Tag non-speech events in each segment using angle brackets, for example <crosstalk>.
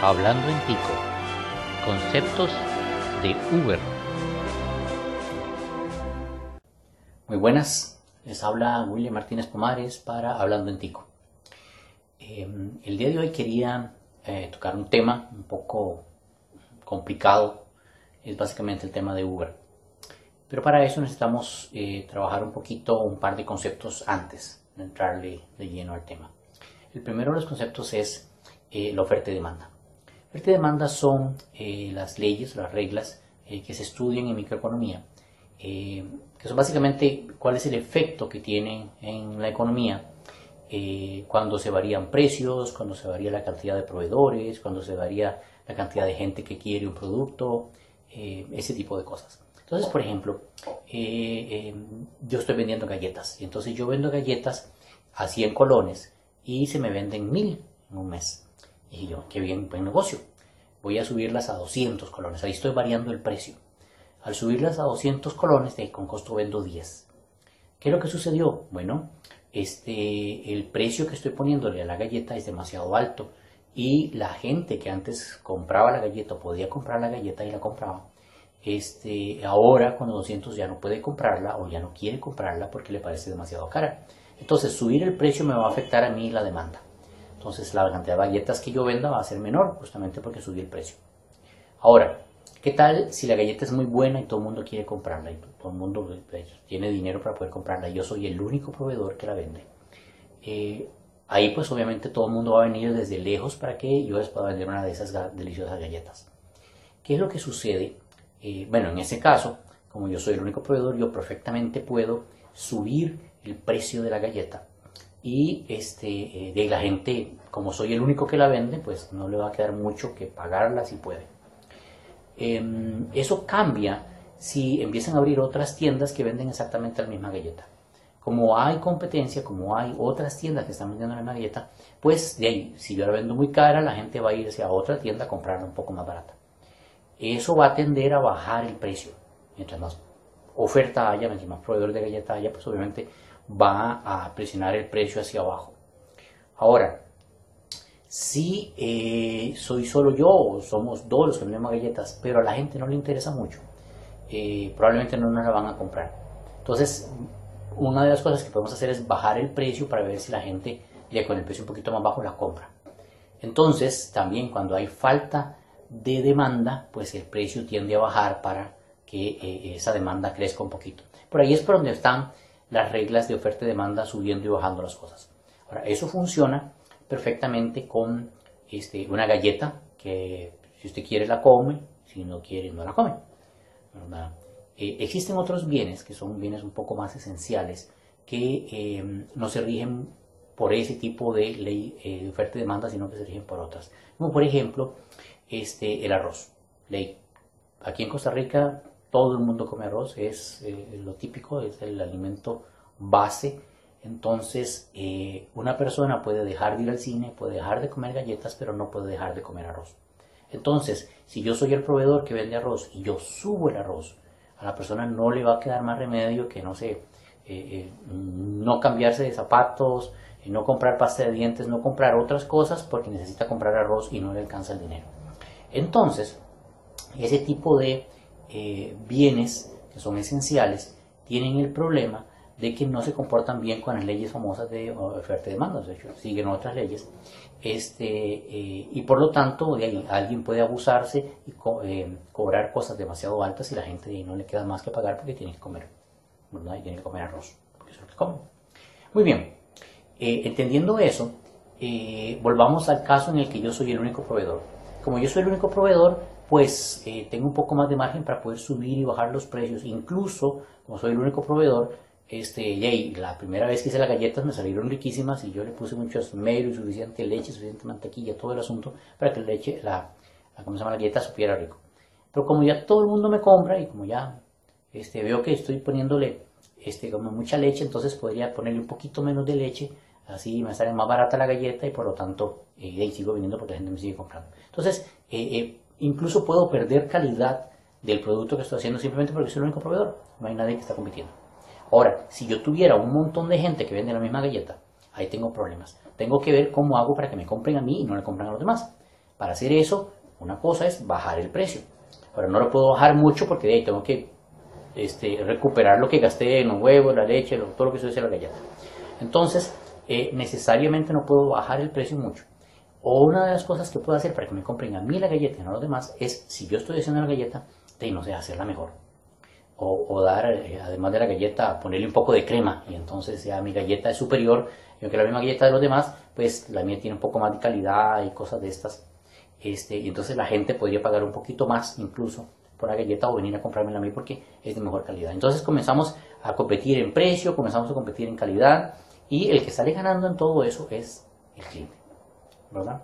Hablando en Tico. Conceptos de Uber. Muy buenas, les habla William Martínez Pomares para Hablando en Tico. Em, el día de hoy quería eh, tocar un tema un poco complicado, es básicamente el tema de Uber. Pero para eso necesitamos eh, trabajar un poquito, un par de conceptos antes de entrarle de lleno al tema. El primero de los conceptos es eh, la oferta y demanda. Y demanda son eh, las leyes, las reglas eh, que se estudian en microeconomía, que son básicamente cuál es el efecto que tienen en la economía cuando se varían precios, cuando se varía la cantidad de proveedores, cuando se varía la cantidad de gente que quiere un producto, ese tipo de cosas. Entonces, por ejemplo, yo estoy vendiendo galletas y entonces yo vendo galletas a 100 colones y se me venden mil en un mes. Y yo, qué bien, buen negocio. Voy a subirlas a 200 colones. Ahí estoy variando el precio. Al subirlas a 200 colones, de, con costo vendo 10. ¿Qué es lo que sucedió? Bueno, este, el precio que estoy poniéndole a la galleta es demasiado alto y la gente que antes compraba la galleta podía comprar la galleta y la compraba, este, ahora con los 200 ya no puede comprarla o ya no quiere comprarla porque le parece demasiado cara. Entonces subir el precio me va a afectar a mí la demanda. Entonces la cantidad de galletas que yo venda va a ser menor justamente porque subí el precio. Ahora, ¿qué tal si la galleta es muy buena y todo el mundo quiere comprarla? Y todo el mundo pues, tiene dinero para poder comprarla. Yo soy el único proveedor que la vende. Eh, ahí pues obviamente todo el mundo va a venir desde lejos para que yo les pueda vender una de esas deliciosas galletas. ¿Qué es lo que sucede? Eh, bueno, en ese caso, como yo soy el único proveedor, yo perfectamente puedo subir el precio de la galleta y este, eh, de la gente, como soy el único que la vende, pues no le va a quedar mucho que pagarla si puede. Em, eso cambia si empiezan a abrir otras tiendas que venden exactamente la misma galleta. Como hay competencia, como hay otras tiendas que están vendiendo la misma galleta, pues de ahí, si yo la vendo muy cara, la gente va a irse a otra tienda a comprarla un poco más barata. Eso va a tender a bajar el precio. Mientras más oferta haya, mientras más proveedores de galleta haya, pues obviamente va a presionar el precio hacia abajo. Ahora, si eh, soy solo yo o somos dos los que vendemos galletas, pero a la gente no le interesa mucho, eh, probablemente no nos la van a comprar. Entonces, una de las cosas que podemos hacer es bajar el precio para ver si la gente ya con el precio un poquito más bajo la compra. Entonces, también cuando hay falta de demanda, pues el precio tiende a bajar para que eh, esa demanda crezca un poquito. Por ahí es por donde están las reglas de oferta y demanda subiendo y bajando las cosas. Ahora, eso funciona perfectamente con este, una galleta que si usted quiere la come, si no quiere no la come. Eh, existen otros bienes que son bienes un poco más esenciales que eh, no se rigen por ese tipo de ley eh, de oferta y demanda, sino que se rigen por otras. Como por ejemplo este, el arroz. Ley. Aquí en Costa Rica todo el mundo come arroz, es eh, lo típico, es el alimento base. Entonces, eh, una persona puede dejar de ir al cine, puede dejar de comer galletas, pero no puede dejar de comer arroz. Entonces, si yo soy el proveedor que vende arroz y yo subo el arroz, a la persona no le va a quedar más remedio que, no sé, eh, no cambiarse de zapatos, no comprar pasta de dientes, no comprar otras cosas porque necesita comprar arroz y no le alcanza el dinero. Entonces, ese tipo de eh, bienes que son esenciales tienen el problema de que no se comportan bien con las leyes famosas de oferta y demanda, de hecho siguen otras leyes, este, eh, y por lo tanto alguien puede abusarse y eh, cobrar cosas demasiado altas y la gente no le queda más que pagar porque tiene que comer, tiene que comer arroz. Muy bien, entendiendo eso, volvamos al caso en el que yo soy el único proveedor. Como yo soy el único proveedor, pues eh, tengo un poco más de margen para poder subir y bajar los precios. Incluso, como soy el único proveedor, este, la primera vez que hice las galletas me salieron riquísimas y yo le puse muchos medios, suficiente leche, suficiente mantequilla, todo el asunto, para que la leche, la, ¿cómo se llama? la galleta supiera rico. Pero como ya todo el mundo me compra y como ya este, veo que estoy poniéndole este, como mucha leche, entonces podría ponerle un poquito menos de leche, así me sale más barata la galleta y por lo tanto eh, sigo vendiendo porque la gente me sigue comprando. Entonces, eh, eh incluso puedo perder calidad del producto que estoy haciendo simplemente porque soy el único proveedor. No hay nadie que está compitiendo. Ahora, si yo tuviera un montón de gente que vende la misma galleta, ahí tengo problemas. Tengo que ver cómo hago para que me compren a mí y no le compren a los demás. Para hacer eso, una cosa es bajar el precio. Ahora no lo puedo bajar mucho porque de ahí tengo que este, recuperar lo que gasté en los huevos, la leche, todo lo que se hace la galleta. Entonces, eh, necesariamente no puedo bajar el precio mucho. O una de las cosas que puedo hacer para que me compren a mí la galleta y no a los demás es, si yo estoy haciendo la galleta, de no sé, hacerla mejor. O, dar, eh, además de la galleta, ponerle un poco de crema y entonces ya mi galleta es superior. Y aunque la misma galleta de los demás, pues la mía tiene un poco más de calidad y cosas de estas. Este, y entonces la gente podría pagar un poquito más incluso por la galleta o venir a comprármela a mí porque es de mejor calidad. Entonces comenzamos a competir en precio, comenzamos a competir en calidad y el que sale ganando en todo eso es el cliente, ¿verdad?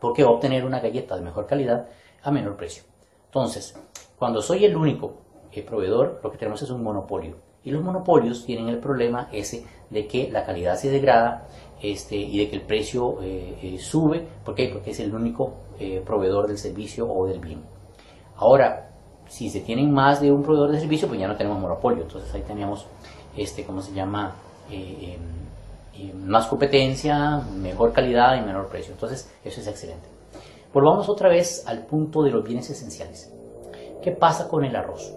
Porque va a obtener una galleta de mejor calidad a menor precio. Entonces, cuando soy el único eh, proveedor, lo que tenemos es un monopolio. Y los monopolios tienen el problema ese de que la calidad se degrada este, y de que el precio eh, eh, sube. ¿Por qué? Porque es el único proveedor del servicio o del bien. Ahora, si se tienen más de un proveedor de servicio, pues ya no tenemos monopolio. Entonces ahí teníamos, este, ¿cómo se llama? Eh, más competencia, mejor calidad y menor precio. Entonces eso es excelente. Volvamos otra vez al punto de los bienes esenciales. ¿Qué pasa con el arroz?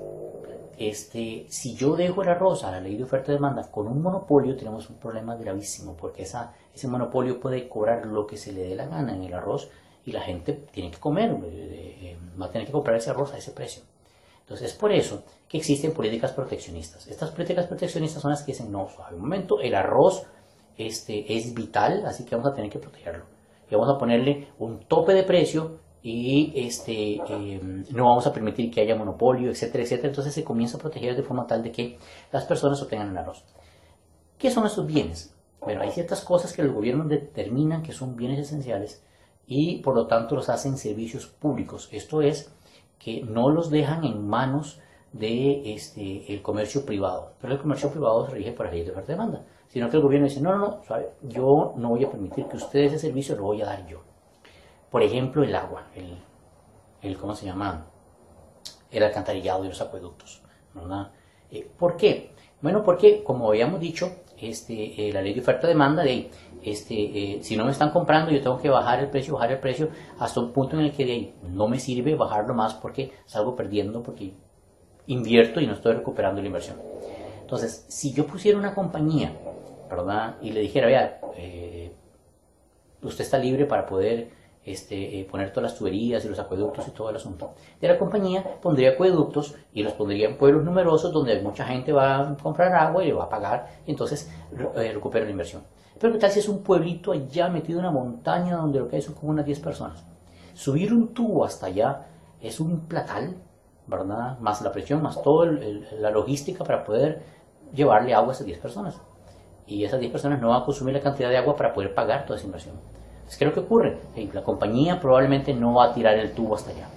Este, si yo dejo el arroz a la ley de oferta y demanda con un monopolio, tenemos un problema gravísimo, porque esa, ese monopolio puede cobrar lo que se le dé la gana en el arroz y la gente tiene que comer, eh, eh, va a tener que comprar ese arroz a ese precio. Entonces es por eso que existen políticas proteccionistas. Estas políticas proteccionistas son las que dicen, no, suave un momento, el arroz este, es vital, así que vamos a tener que protegerlo. Y vamos a ponerle un tope de precio y este, em, no vamos a permitir que haya monopolio, etcétera, etcétera. Entonces se comienza a proteger de forma tal de que las personas obtengan el arroz. ¿Qué son estos bienes? Bueno, hay ciertas cosas que el gobierno determina que son bienes esenciales y por lo tanto los hacen servicios públicos. Esto es que no los dejan en manos de este, comercio privado. Pero el comercio privado se rige por ley de oferta y demanda. Sino que el gobierno dice, no, no, no, yo no voy a permitir que ustedes ese servicio lo voy a dar yo. Por ejemplo, el agua, el, el ¿cómo se llama? El alcantarillado y los acueductos. ¿verdad? Eh, ¿Por qué? Bueno, porque, como habíamos dicho, este, eh, la ley de oferta-demanda de este, eh, si no me están comprando yo tengo que bajar el precio, bajar el precio hasta un punto en el que de no me sirve bajarlo más porque salgo perdiendo, porque invierto y no estoy recuperando la inversión. Entonces, si yo pusiera una compañía, ¿verdad? Y le dijera, vea, eh, usted está libre para poder este, eh, poner todas las tuberías y los acueductos y todo el asunto. De la compañía pondría acueductos y los pondría en pueblos numerosos donde mucha gente va a comprar agua y le va a pagar y entonces eh, recupera la inversión. Pero qué tal si es un pueblito allá metido en una montaña donde lo que hay son como unas 10 personas. Subir un tubo hasta allá es un platal, ¿verdad? Más la presión, más toda la logística para poder llevarle agua a esas 10 personas. Y esas 10 personas no van a consumir la cantidad de agua para poder pagar toda esa inversión. ¿qué es lo que ocurre? La compañía probablemente no va a tirar el tubo hasta allá.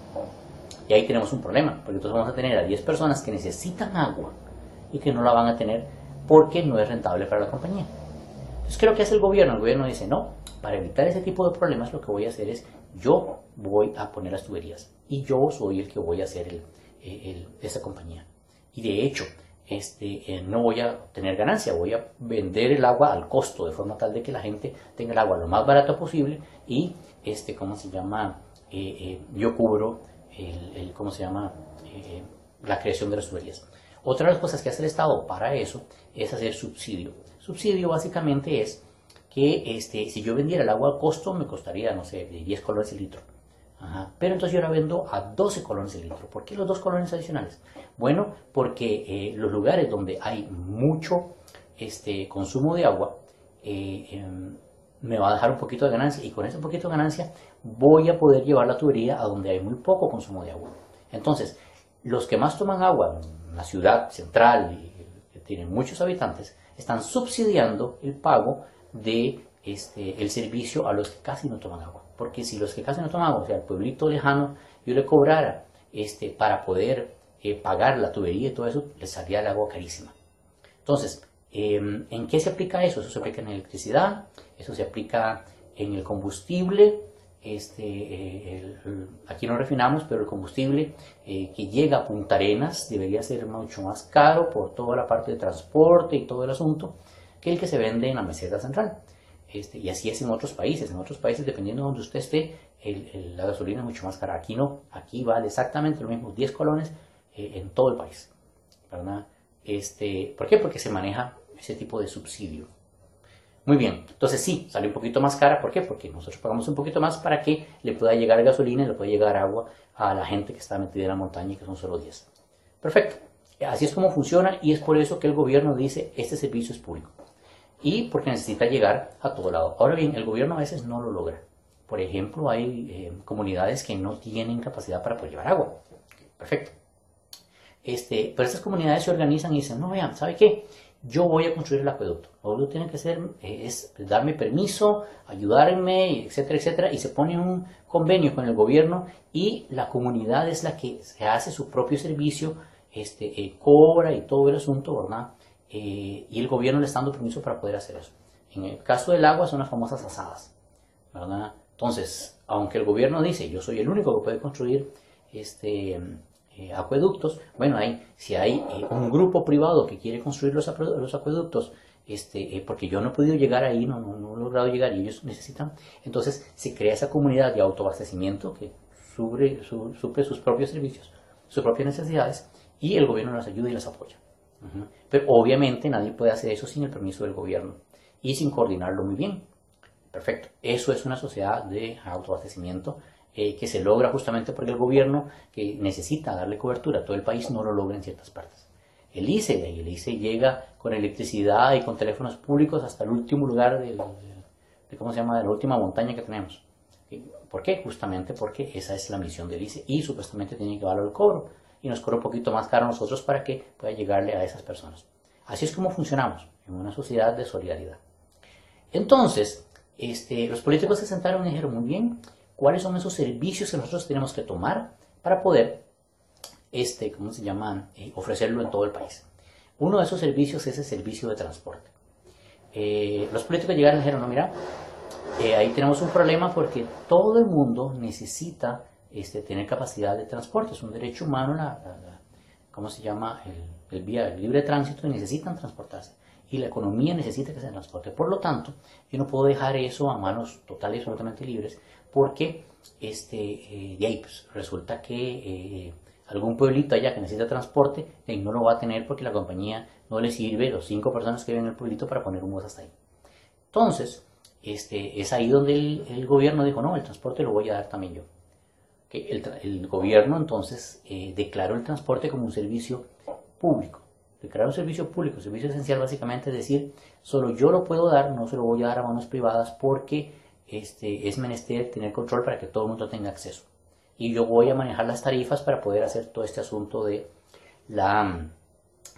Y ahí tenemos un problema, porque entonces vamos a tener a 10 personas que necesitan agua y que no la van a tener porque no es rentable para la compañía. Entonces, ¿qué es lo que hace el gobierno? El gobierno dice, no, para evitar ese tipo de problemas lo que voy a hacer es, yo voy a poner las tuberías y yo soy el que voy a hacer el, esa compañía. Y de hecho, este, eh, no voy a tener ganancia, voy a vender el agua al costo, de forma tal de que la gente tenga el agua lo más barato posible y, este, ¿cómo se llama? Eh, eh, yo cubro el, ¿cómo se llama? la creación de las tuberías. Otra de las cosas que hace el Estado para eso es hacer subsidio. Subsidio básicamente es que este, si yo vendiera el agua al costo me costaría, no sé, 10 colones el litro. Pero entonces yo la vendo a 12 colones el litro. ¿Por qué los dos colones adicionales? Bueno, porque eh, los lugares donde hay mucho este, consumo de agua eh, em, me va a dejar un poquito de ganancia y con ese poquito de ganancia voy a poder llevar la tubería a donde hay muy poco consumo de agua. Entonces, los que más toman agua la ciudad central que tiene muchos habitantes están subsidiando el pago de este, servicio a los que casi no toman agua. Porque si los que casi no agua, o sea, el pueblito lejano, yo le cobrara este, para poder eh, pagar la tubería y todo eso, le salía el agua carísima. Entonces, em, ¿en qué se aplica eso? Eso se aplica en electricidad, eso se aplica en el combustible, este, eh, aquí no refinamos, pero el combustible eh, que llega a Punta Arenas debería ser mucho más caro por toda la parte de transporte y todo el asunto que el que se vende en la meseta central. Este, y así es en otros países. En otros países, dependiendo de donde usted esté, la gasolina es mucho más cara. Aquí no, aquí vale exactamente lo mismo, 10 colones eh, en todo el país. ¿verdad? Este, ¿Por qué? Porque se maneja ese tipo de subsidio. Muy bien, entonces sí, sale un poquito más cara. ¿Por qué? Porque nosotros pagamos un poquito más para que le pueda llegar gasolina y le pueda llegar agua a la gente que está metida en la montaña y que son solo 10. Perfecto. Así es como funciona y es por eso que el gobierno dice este servicio es público. Y porque necesita llegar a todo lado. Ahora bien, el gobierno a veces no lo logra. Por ejemplo, hay eh, comunidades que no tienen capacidad para poder llevar agua. Perfecto. Este, pero estas comunidades se organizan y dicen, no, vean, ¿sabe qué? Yo voy a construir el acueducto. Lo que tienen que hacer eh, es darme permiso, ayudarme, etcétera, etcétera. Y se pone un convenio con el gobierno y la comunidad es la que se hace su propio servicio, este, eh, cobra y todo el asunto, ¿verdad? Y el gobierno le está dando permiso para poder hacer eso. En el caso del agua son las famosas asadas, ¿verdad? Entonces, aunque el gobierno dice, yo soy el único que puede construir este, eh, acueductos, bueno, hay, si hay eh, un grupo privado que quiere construir los, acueductos, este, eh, porque yo no he podido llegar ahí, no, no, he logrado llegar y ellos necesitan, entonces se crea esa comunidad de autoabastecimiento que suple, sus propios servicios, sus propias necesidades y el gobierno las ayuda y las apoya. Pero obviamente nadie puede hacer eso sin el permiso del gobierno y sin coordinarlo muy bien. Perfecto. Eso es una sociedad de autoabastecimiento eh, que se logra justamente porque el gobierno que necesita darle cobertura a todo el país no lo logra en ciertas partes. El ICE, el ICE llega con electricidad y con teléfonos públicos hasta el último lugar de, ¿cómo se llama? la última montaña que tenemos. ¿Por qué? Justamente porque esa es la misión del ICE y supuestamente tiene que valer el cobro y nos cobra un poquito más caro a nosotros para que pueda llegarle a esas personas. Así es como funcionamos en una sociedad de solidaridad. Entonces, este, los políticos se sentaron y dijeron, muy bien, ¿cuáles son esos servicios que nosotros tenemos que tomar para poder, este, ¿cómo se llama?, eh, ofrecerlo en todo el país. Uno de esos servicios es el servicio de transporte. Eh, los políticos llegaron y dijeron, no, mira, eh, ahí tenemos un problema porque todo el mundo necesita este, tener capacidad de transporte, es un derecho humano, ¿cómo se llama?, el, el, vía, el libre tránsito y necesitan transportarse y la economía necesita que se transporte. Por lo tanto, yo no puedo dejar eso a manos total y absolutamente libres porque este, eh, de ahí pues, resulta que eh, algún pueblito allá que necesita transporte y no lo va a tener porque la compañía no le sirve los cinco personas que viven en el pueblito para poner un bus hasta ahí. Entonces, este, es ahí donde el, gobierno dijo, no, el transporte lo voy a dar también yo. Que el, gobierno entonces eh, declaró el transporte como un servicio público crear un servicio público, servicio esencial básicamente es decir, solo yo lo puedo dar, no se lo voy a dar a manos privadas porque este, es menester tener control para que todo el mundo tenga acceso. Y yo voy a manejar las tarifas para poder hacer todo este asunto de la,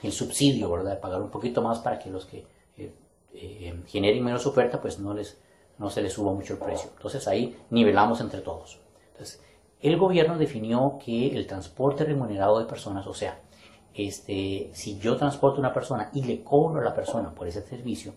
el subsidio, ¿verdad? Pagar un poquito más para que los que eh, eh, generen menos oferta, pues no, les, no se les suba mucho el precio. Entonces ahí nivelamos entre todos. Entonces, el gobierno definió que el transporte remunerado de personas, o sea, este, si yo transporto a una persona y le cobro a la persona por ese servicio,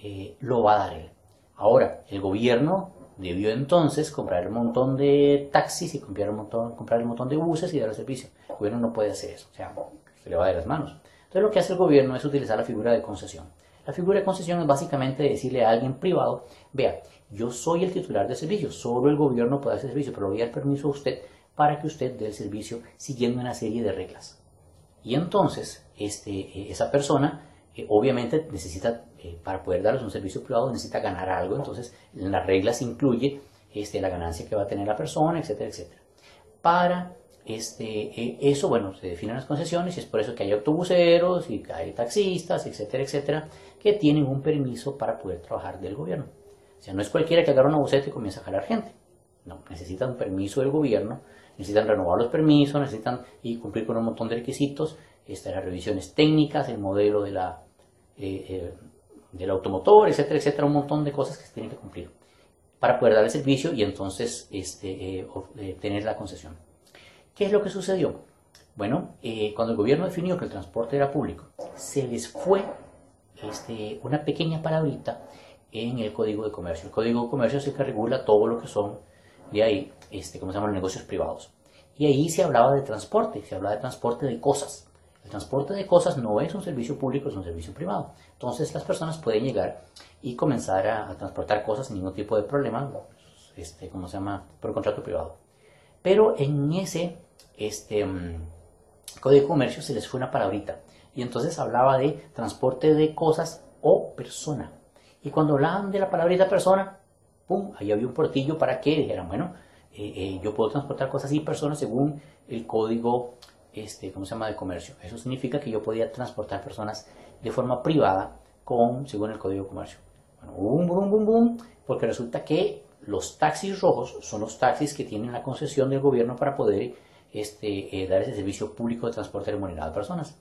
eh, lo va a dar él. Ahora, el gobierno debió entonces comprar un montón de taxis y comprar un montón, comprar un montón de buses y dar el servicio. El gobierno no puede hacer eso, o sea, se le va de las manos. Entonces lo que hace el gobierno es utilizar la figura de concesión. La figura de concesión es básicamente decirle a alguien privado, vea, yo soy el titular del servicio, solo el gobierno puede hacer servicio, pero voy a dar permiso a usted para que usted dé el servicio siguiendo una serie de reglas. Y entonces, este, eh, esa persona eh, obviamente necesita, eh, para poder darles un servicio privado, necesita ganar algo. Entonces, en las reglas incluye este, la ganancia que va a tener la persona, etcétera, etcétera. Para este, eso, bueno, se definen las concesiones y es por eso que hay autobuseros y hay taxistas, etcétera, etcétera, que tienen un permiso para poder trabajar del gobierno. O sea, no es cualquiera que agarra una buseta y comienza a jalar gente. No, necesita un permiso del gobierno necesitan renovar los permisos, necesitan y cumplir con un montón de requisitos, este, las revisiones técnicas, el modelo de la, eh, eh, del automotor, etcétera, etcétera, un montón de cosas que se tienen que cumplir para poder dar el servicio y entonces este, eh, tener la concesión. ¿Qué es lo que sucedió? Bueno, cuando el gobierno definió que el transporte era público, se les fue este, una pequeña palabrita en el Código de Comercio. El Código de Comercio es el que regula todo lo que son de ahí, este, ¿cómo se llaman? Los negocios privados. Y ahí se hablaba de transporte, se hablaba de transporte de cosas. El transporte de cosas no es un servicio público, es un servicio privado. Entonces las personas pueden llegar y comenzar a, transportar cosas sin ningún tipo de problema, este, ¿cómo se llama? Por contrato privado. Pero en ese este, mm, Código de Comercio se les fue una palabrita. Y entonces hablaba de transporte de cosas o persona. Y cuando hablaban de la palabrita persona, ¡pum! Ahí había un portillo para que dijeran, bueno, eh, eh, yo puedo transportar cosas y personas según el código, este, ¿cómo se llama?, de comercio. Eso significa que yo podía transportar personas de forma privada con, según el código de comercio. Bueno, boom, boom, boom, boom, porque resulta que los taxis rojos son los taxis que tienen la concesión del gobierno para poder este, eh, dar ese servicio público de transporte remunerado a personas.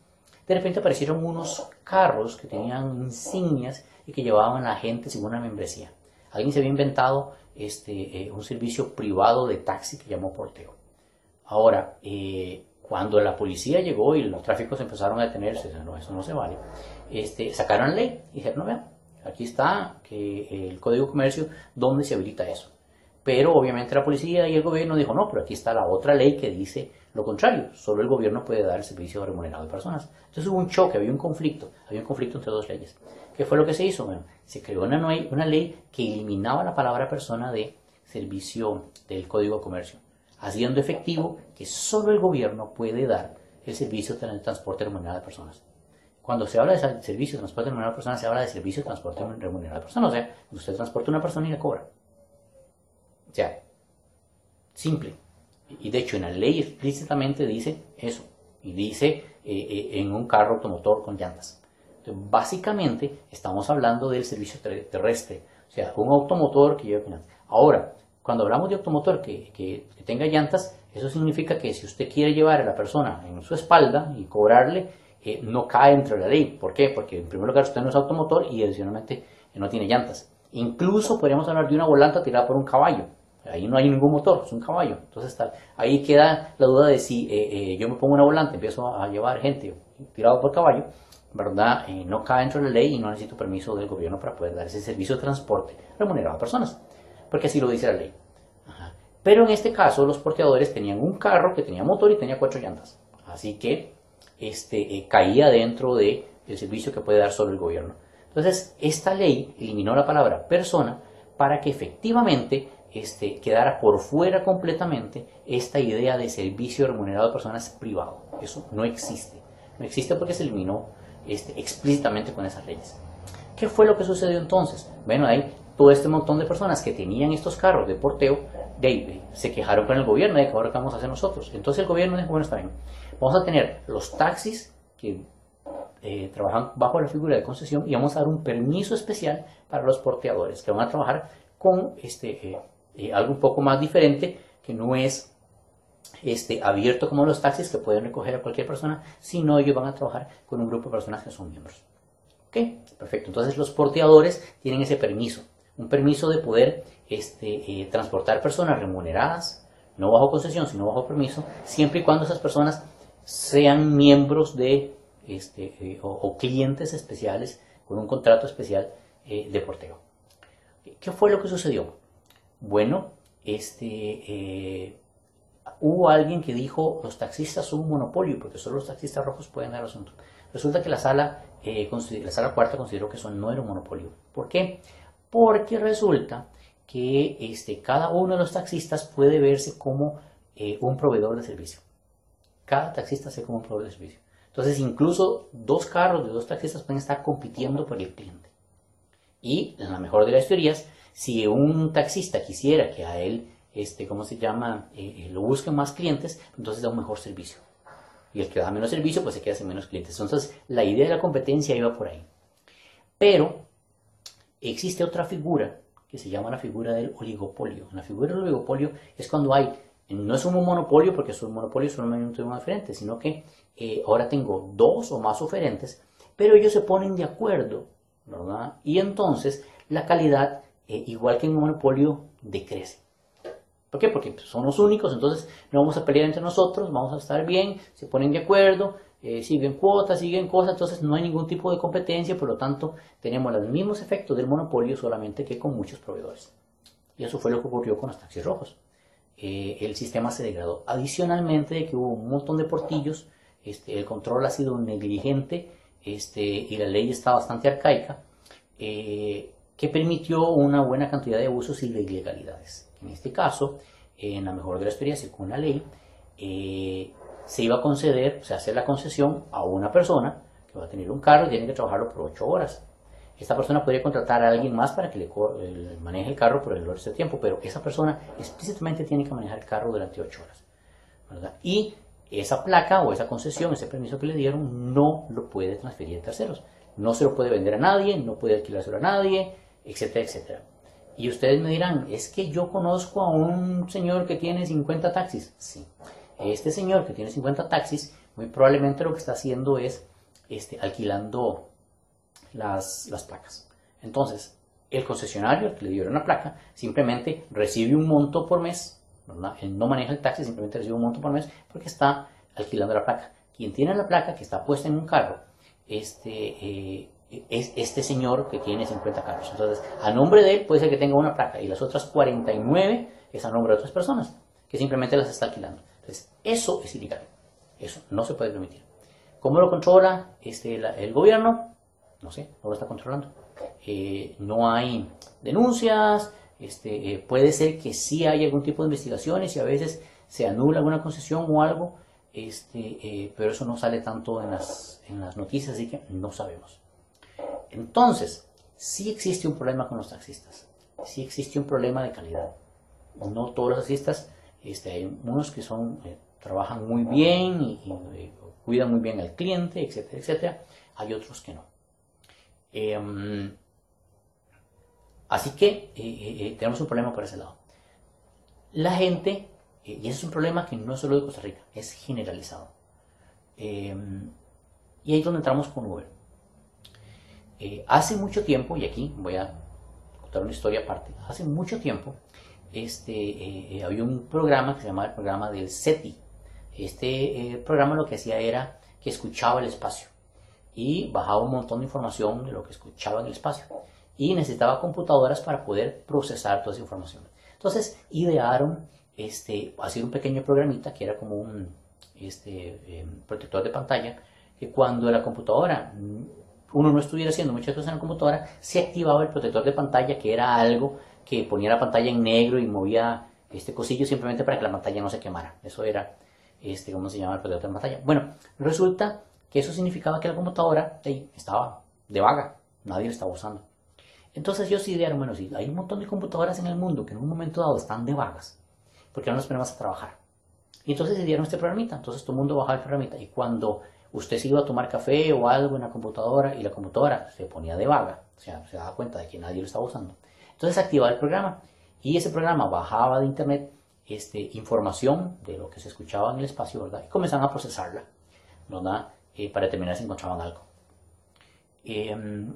De repente aparecieron unos carros que tenían insignias y que llevaban a gente según una membresía. Alguien se había inventado este, eh, un servicio privado de taxi que llamó porteo. Ahora, eh, cuando la policía llegó y los tráficos empezaron a detenerse, no, eso no se vale, este, sacaron ley y dijeron, no vean, aquí está que el Código de Comercio donde se habilita eso. Pero obviamente la policía y el gobierno dijo, no, pero aquí está la otra ley que dice lo contrario, solo el gobierno puede dar el servicio remunerado de personas. Entonces hubo un choque, había un conflicto, había un conflicto entre dos leyes. ¿Qué fue lo que se hizo? Bueno, se creó una, ley que eliminaba la palabra persona de servicio del Código de Comercio, haciendo efectivo que solo el gobierno puede dar el servicio de transporte remunerado de personas. Cuando se habla de servicio de transporte remunerado de personas, se habla de servicio de transporte remunerado de personas. O sea, usted transporta a una persona y le cobra. O sea, simple. Y de hecho en la ley explícitamente dice eso. Y dice eh, eh, en un carro automotor con llantas. Entonces, básicamente estamos hablando del servicio terrestre. O sea, un automotor que lleve llantas. Ahora, cuando hablamos de automotor que, que, tenga llantas, eso significa que si usted quiere llevar a la persona en su espalda y cobrarle, eh, no cae entre la ley. ¿Por qué? Porque en primer lugar usted no es automotor y adicionalmente no tiene llantas. Incluso podríamos hablar de una volanta tirada por un caballo. Ahí no hay ningún motor, es un caballo. Entonces ahí queda la duda de si eh, eh, yo me pongo una volante, empiezo a llevar gente tirado por caballo, ¿verdad? Eh, no cae dentro de la ley y no necesito permiso del gobierno para poder dar ese servicio de transporte remunerado a personas. Porque así lo dice la ley. Pero en este caso los porteadores tenían un carro que tenía motor y tenía cuatro llantas. Así que este, caía dentro del servicio que puede dar solo el gobierno. Entonces, esta ley eliminó la palabra persona para que efectivamente este, quedara por fuera completamente esta idea de servicio remunerado de personas privado. Eso no existe. No existe porque se eliminó este, explícitamente con esas leyes. ¿Qué fue lo que sucedió entonces? Bueno, hay todo este montón de personas que tenían estos carros de porteo, de, se quejaron con el gobierno de que ahora qué vamos a hacer nosotros. Entonces el gobierno dijo, bueno, está bien, vamos a tener los taxis que eh, trabajan bajo la figura de concesión y vamos a dar un permiso especial para los porteadores que van a trabajar con este, eh, eh, algo un poco más diferente, que no es este, abierto como los taxis que pueden recoger a cualquier persona, sino ellos van a trabajar con un grupo de personas que son miembros. ¿Ok? Perfecto. Entonces los porteadores tienen ese permiso, un permiso de poder este, eh, transportar personas remuneradas, no bajo concesión, sino bajo permiso, siempre y cuando esas personas sean miembros de este, eh, o, clientes especiales con un contrato especial de porteo. ¿Qué fue lo que sucedió? Bueno, este, eh, hubo alguien que dijo los taxistas son un monopolio porque solo los taxistas rojos pueden dar asunto. Resulta que la sala, eh, la sala cuarta consideró que eso no era un monopolio. ¿Por qué? Porque resulta que este, cada uno de los taxistas puede verse como eh, un proveedor de servicio. Cada taxista se como un proveedor de servicio. Entonces, incluso dos carros de dos taxistas pueden estar compitiendo por el cliente. Y, en la mejor de las teorías, si un taxista quisiera que a él, este, ¿cómo se llama?, eh, eh, lo busquen más clientes, entonces da un mejor servicio. Y el que da menos servicio, pues se queda sin menos clientes. Entonces, la idea de la competencia iba por ahí. Pero existe otra figura que se llama la figura del oligopolio. La figura del oligopolio es cuando hay, no es un monopolio porque es un monopolio solamente uno diferente, sino que eh, ahora tengo dos o más oferentes, pero ellos se ponen de acuerdo, ¿verdad? Y entonces la calidad eh, igual que en un monopolio, decrece. ¿Por qué? Porque son los únicos, entonces no vamos a pelear entre nosotros, vamos a estar bien, se ponen de acuerdo, eh, siguen cuotas, siguen cosas, entonces no hay ningún tipo de competencia, por lo tanto tenemos los mismos efectos del monopolio, solamente que con muchos proveedores. Y eso fue lo que ocurrió con los taxis rojos. Eh, el sistema se degradó. Adicionalmente de que hubo un montón de portillos este, el control ha sido negligente este, y la ley está bastante arcaica, eh, que permitió una buena cantidad de abusos y de ilegalidades. En este caso, en la mejor de la experiencia con la ley, eh, se iba a conceder, o sea, hacer la concesión a una persona que va a tener un carro y tiene que trabajarlo por ocho horas. Esta persona podría contratar a alguien más para que le, maneje el carro por el resto de tiempo, pero esa persona explícitamente tiene que manejar el carro durante ocho horas. Y esa placa o esa concesión, ese permiso que le dieron, no lo puede transferir a terceros. No se lo puede vender a nadie, no puede alquilárselo a nadie, etcétera, etcétera. Y ustedes me dirán, es que yo conozco a un señor que tiene 50 taxis. Sí, este señor que tiene 50 taxis, muy probablemente lo que está haciendo es este, alquilando las, las placas. Entonces, el concesionario que le dio una placa simplemente recibe un monto por mes, él no maneja el taxi, simplemente recibe un monto por mes porque está alquilando la placa. Quien tiene la placa que está puesta en un carro, este, eh, es este señor que tiene 50 carros. Entonces, a nombre de él puede ser que tenga una placa y las otras 49 es a nombre de otras personas que simplemente las está alquilando. Entonces, eso es ilegal. Eso no se puede permitir. ¿Cómo lo controla este, el gobierno? No sé, no lo está controlando. Eh, no hay denuncias, este, eh, puede ser que sí haya algún tipo de investigaciones y a veces se anula alguna concesión o algo, este, eh, pero eso no sale tanto en las, en las noticias, así que no sabemos. Entonces, sí existe un problema con los taxistas, sí existe un problema de calidad. No todos los taxistas, este, hay unos que son, trabajan muy bien y, y cuidan muy bien al cliente, etcétera, etcétera. Hay otros que no. Em, así que eh, eh, eh, tenemos un problema por ese lado. La gente, y ese es un problema que no es solo de Costa Rica, es generalizado. Em, y ahí es donde entramos con Uber. Hace mucho tiempo, y aquí voy a contar una historia aparte, hace mucho tiempo este, había un programa que se llamaba el programa del SETI, este eh, programa lo que hacía era que escuchaba el espacio y bajaba un montón de información de lo que escuchaba en el espacio y necesitaba computadoras para poder procesar toda esa información. Entonces idearon este, hacer un pequeño programita que era como un este, protector de pantalla que cuando la computadora uno no estuviera haciendo muchas cosas en la computadora, se activaba el protector de pantalla, que era algo que ponía la pantalla en negro y movía este cosillo simplemente para que la pantalla no se quemara. Eso era este, ¿cómo se llama el proyecto de pantalla? Bueno, resulta que eso significaba que la computadora estaba de vaga, nadie la estaba usando. Entonces ellos idearon, bueno, si hay un montón de computadoras en el mundo que en un momento dado están de vagas, porque no nos ponemos a trabajar? Y entonces dieron este programita, entonces todo el mundo bajaba el programita y cuando usted se iba a tomar café o algo en la computadora y la computadora se ponía de vaga, o sea, se daba cuenta de que nadie lo estaba usando, entonces activaba el programa y ese programa bajaba de internet este, información de lo que se escuchaba en el espacio, ¿verdad? Y comenzaban a procesarla, ¿verdad? Eh, para determinar si encontraban algo. Em,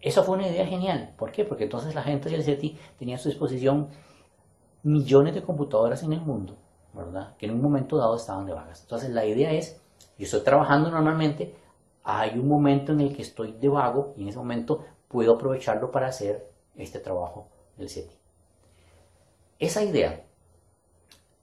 eso fue una idea genial. ¿Por qué? Porque entonces la gente del CETI tenía a su disposición millones de computadoras en el mundo, ¿verdad? Que en un momento dado estaban de vagas. Entonces la idea es, yo estoy trabajando normalmente, hay un momento en el que estoy de vago y en ese momento puedo aprovecharlo para hacer este trabajo del CETI. Esa idea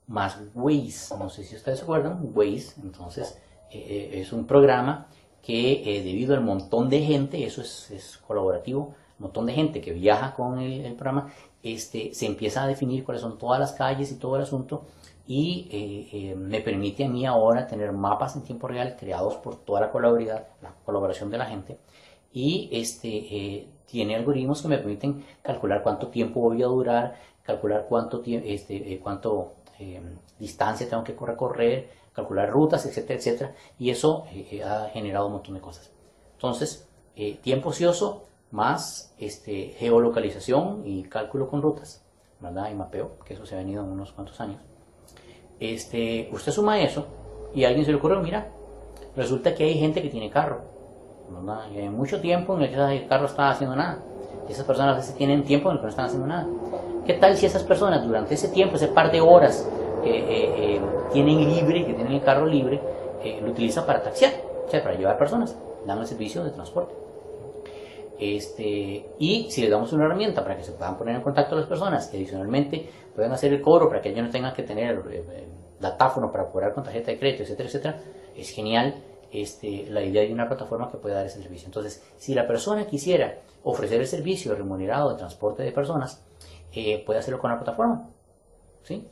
más Waze. No sé si ustedes se acuerdan, Waze, entonces eh, eh, es un programa que eh, debido al montón de gente, eso es, colaborativo, un montón de gente que viaja con el, programa, este, se empieza a definir cuáles son todas las calles y todo el asunto y me permite a mí ahora tener mapas en tiempo real creados por toda la colaboración, la colaboración de la gente y este, tiene algoritmos que me permiten calcular cuánto tiempo voy a durar, calcular cuánto, este, cuánto eh, distancia tengo que recorrer, calcular rutas, etcétera, etcétera. Y eso eh, eh, ha generado un montón de cosas. Entonces, tiempo ocioso más este, geolocalización y cálculo con rutas, ¿verdad? Y mapeo, que eso se ha venido en unos cuantos años. Este, usted suma eso y alguien se le ocurre, mira, resulta que hay gente que tiene carro, ¿verdad? Y hay mucho tiempo en el que el carro está haciendo nada. Y esas personas a veces tienen tiempo en el que no están haciendo nada. ¿Qué tal si esas personas durante ese tiempo, ese par de horas que eh, eh, tienen libre, que tienen el carro libre, eh, lo utilizan para taxiar, o sea, para llevar personas, dan el servicio de transporte? Este, y si les damos una herramienta para que se puedan poner en contacto las personas, que adicionalmente puedan hacer el cobro para que ellos no tengan que tener datáfono para cobrar con tarjeta de crédito, etcétera, etcétera, es genial este, la idea de una plataforma que pueda dar ese servicio. Entonces, si la persona quisiera ofrecer el servicio remunerado de transporte de personas, eh, puede hacerlo con la plataforma. ¿sí?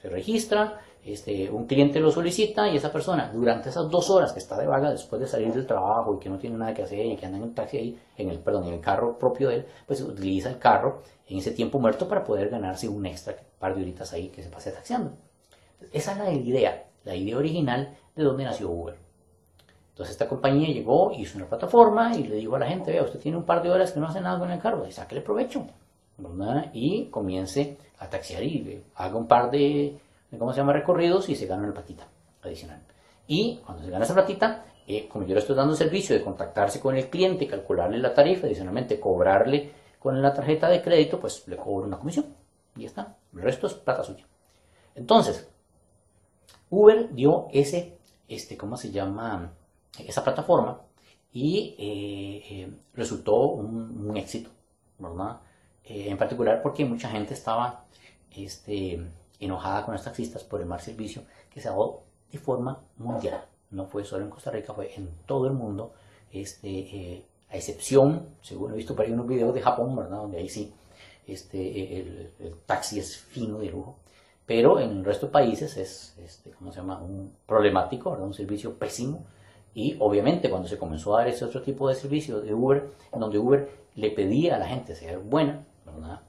Se registra, este, un cliente lo solicita y esa persona durante esas dos horas que está de vaga después de salir del trabajo y que no tiene nada que hacer y que anda en el taxi ahí, en el, perdón, en el carro propio de él, pues utiliza el carro en ese tiempo muerto para poder ganarse un extra, un par de horitas ahí que se pase taxiando. Esa es la idea, la idea original de donde nació Uber. Entonces esta compañía llegó, hizo una plataforma y le dijo a la gente, vea, usted tiene un par de horas que no hace nada con el carro, sáquele provecho. Y comience a taxiar y haga un par de, ¿cómo se llama?, recorridos y se gana una platita adicional. Y cuando se gana esa platita, eh, como yo le estoy dando servicio de contactarse con el cliente, calcularle la tarifa, adicionalmente cobrarle con la tarjeta de crédito, pues le cobro una comisión. Y ya está. El resto es plata suya. Entonces, Uber dio ese, este, ¿cómo se llama? esa plataforma y eh, eh, resultó un, éxito, ¿verdad? En particular porque mucha gente estaba este, enojada con los taxistas por el mal servicio que se dado de forma mundial. No fue solo en Costa Rica, fue en todo el mundo. Este, a excepción, según he visto por ahí unos videos de Japón, ¿verdad? Donde ahí sí este, el, taxi es fino de lujo. Pero en el resto de países es, este, ¿cómo se llama? Un problemático, ¿verdad? Un servicio pésimo y obviamente cuando se comenzó a dar ese otro tipo de servicio de Uber, en donde Uber le pedía a la gente ser buena, ¿verdad?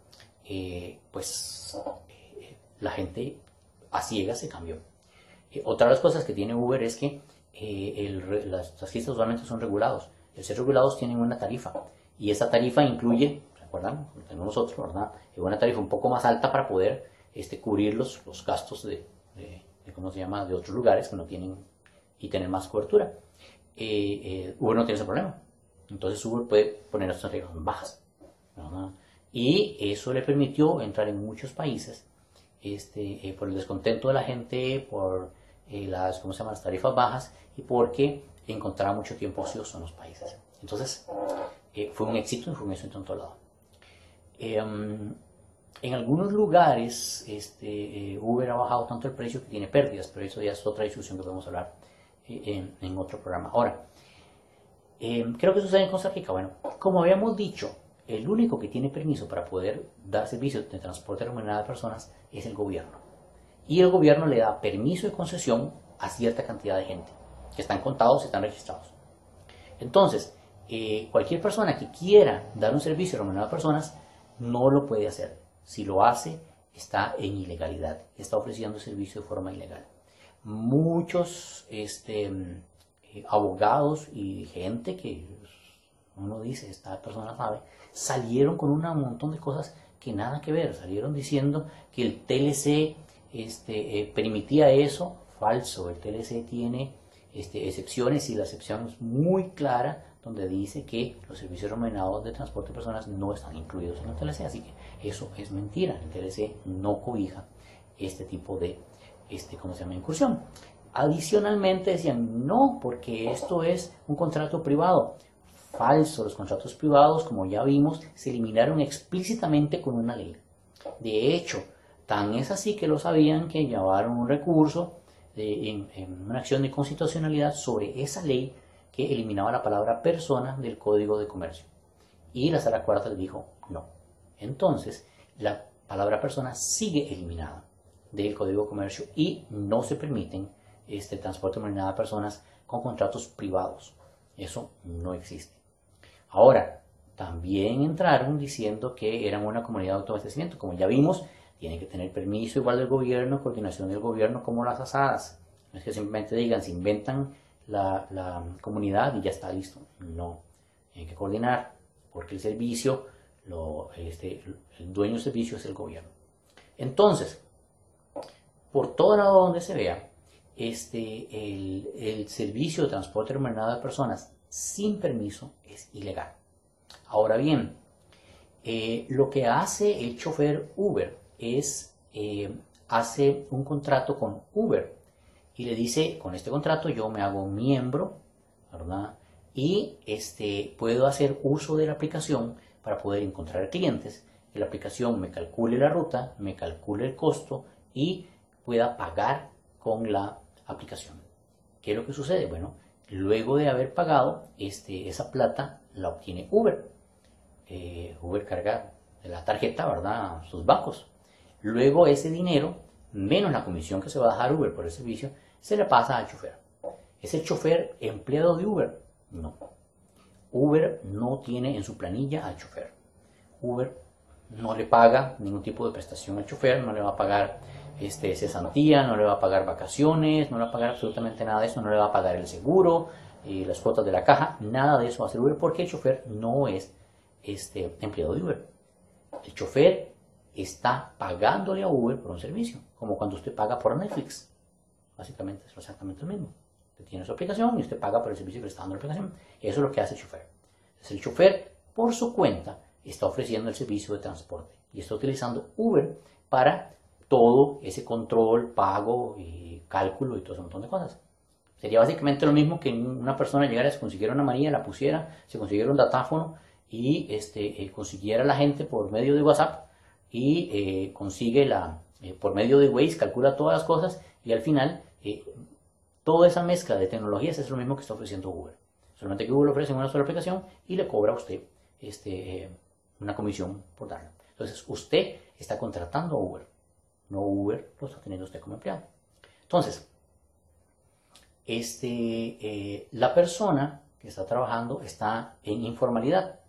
Eh, pues eh, la gente a ciegas se cambió. Eh, otra de las cosas que tiene Uber es que el, las taxistas usualmente son regulados. El ser regulados tienen una tarifa y esa tarifa incluye, ¿recuerdan? tenemos nosotros, ¿verdad? Una tarifa un poco más alta para poder este, cubrir los, los gastos de, de, ¿cómo se llama?, de otros lugares que no tienen y tener más cobertura. Eh, eh, Uber no tiene ese problema. Entonces Uber puede poner estas reglas bajas. Y eso le permitió entrar en muchos países este, eh, por el descontento de la gente, por las, ¿cómo se llama? las tarifas bajas y porque encontraba mucho tiempo ocioso en los países. Entonces fue un éxito fue un éxito en todo lado. Em, en algunos lugares este, Uber ha bajado tanto el precio que tiene pérdidas, pero eso ya es otra discusión que podemos hablar en, otro programa. Ahora, eh, creo que sucede en Costa Rica. Bueno, como habíamos dicho, el único que tiene permiso para poder dar servicios de transporte remunerado de personas es el gobierno. Y el gobierno le da permiso de concesión a cierta cantidad de gente, que están contados y están registrados. Entonces, eh, cualquier persona que quiera dar un servicio remunerado a personas no lo puede hacer. Si lo hace, está en ilegalidad, está ofreciendo servicio de forma ilegal muchos este, eh, abogados y gente que uno dice, esta persona sabe, salieron con un montón de cosas que nada que ver, salieron diciendo que el TLC este, eh, permitía eso, falso, el TLC tiene este, excepciones y la excepción es muy clara donde dice que los servicios remunerados de transporte de personas no están incluidos en el TLC, así que eso es mentira, el TLC no cobija este tipo de este, ¿cómo se llama? Incursión. Adicionalmente decían, no, porque esto es un contrato privado. Falso, los contratos privados, como ya vimos, se eliminaron explícitamente con una ley. De hecho, tan es así que lo sabían que llevaron un recurso en, una acción de constitucionalidad sobre esa ley que eliminaba la palabra persona del Código de Comercio. Y la Sala Cuarta le dijo no. Entonces, la palabra persona sigue eliminada del Código de Comercio y no se permiten este transporte de personas con contratos privados. Eso no existe. Ahora, también entraron diciendo que eran una comunidad de autoabastecimiento. Como ya vimos, tienen que tener permiso igual del gobierno, coordinación del gobierno como las asadas. No es que simplemente digan, se inventan la, comunidad y ya está listo. No, tienen que coordinar, porque el servicio, este, el dueño del servicio es el gobierno. Entonces, por todo lado donde se vea, este, el, servicio de transporte remunerado de personas sin permiso es ilegal. Ahora bien, eh, lo que hace el chofer Uber es, eh, hace un contrato con Uber y le dice, con este contrato yo me hago miembro, ¿verdad? Y este, puedo hacer uso de la aplicación para poder encontrar clientes, que la aplicación me calcule la ruta, me calcule el costo y pueda pagar con la aplicación. ¿qué es lo que sucede? Bueno, luego de haber pagado, este, esa plata la obtiene Uber. Eh, Uber carga la tarjeta, ¿verdad? Sus bancos. Luego ese dinero, menos la comisión que se va a dejar Uber por el servicio, se le pasa al chofer. ¿Es el chofer empleado de Uber? No. Uber no tiene en su planilla al chofer. Uber no le paga ningún tipo de prestación al chofer, no le va a pagar este, cesantía, no le va a pagar vacaciones, no le va a pagar absolutamente nada de eso, no le va a pagar el seguro, y las cuotas de la caja, nada de eso va a ser Uber porque el chofer no es este, empleado de Uber. El chofer está pagándole a Uber por un servicio, como cuando usted paga por Netflix. Básicamente es exactamente lo mismo. Usted tiene su aplicación y usted paga por el servicio que le está dando la aplicación. Eso es lo que hace el chofer. Entonces el chofer, por su cuenta, está ofreciendo el servicio de transporte y está utilizando Uber para todo ese control, pago y cálculo y todo ese montón de cosas. Sería básicamente lo mismo que una persona llegara, se consiguiera una María, la pusiera, se consiguiera un datáfono y este, eh, consiguiera la gente por medio de WhatsApp y eh, consigue la, eh, por medio de Waze, calcula todas las cosas y al final toda esa mezcla de tecnologías es lo mismo que está ofreciendo Google. Solamente que Google ofrece una sola aplicación y le cobra a usted este, una comisión por darla. Entonces usted está contratando a Uber, no Uber lo está teniendo usted como empleado. Entonces, este, eh, la persona que está trabajando está en informalidad.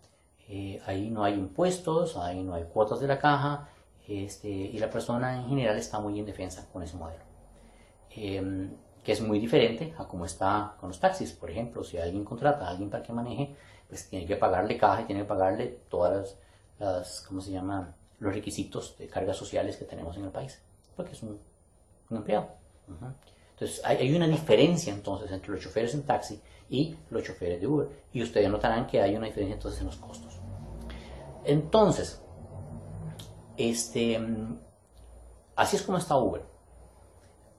Eh, ahí no hay impuestos, ahí no hay cuotas de la caja, este, y la persona en general está muy indefensa con ese modelo. Em, que es muy diferente a cómo está con los taxis. Por ejemplo, si alguien contrata a alguien para que maneje, pues tiene que pagarle caja y tiene que pagarle todas las, ¿cómo se llama? Los requisitos de cargas sociales que tenemos en el país, porque es un, empleado. Entonces hay, una diferencia entonces entre los choferes en taxi y los choferes de Uber. Y ustedes notarán que hay una diferencia entonces en los costos. Entonces, este, así es como está Uber.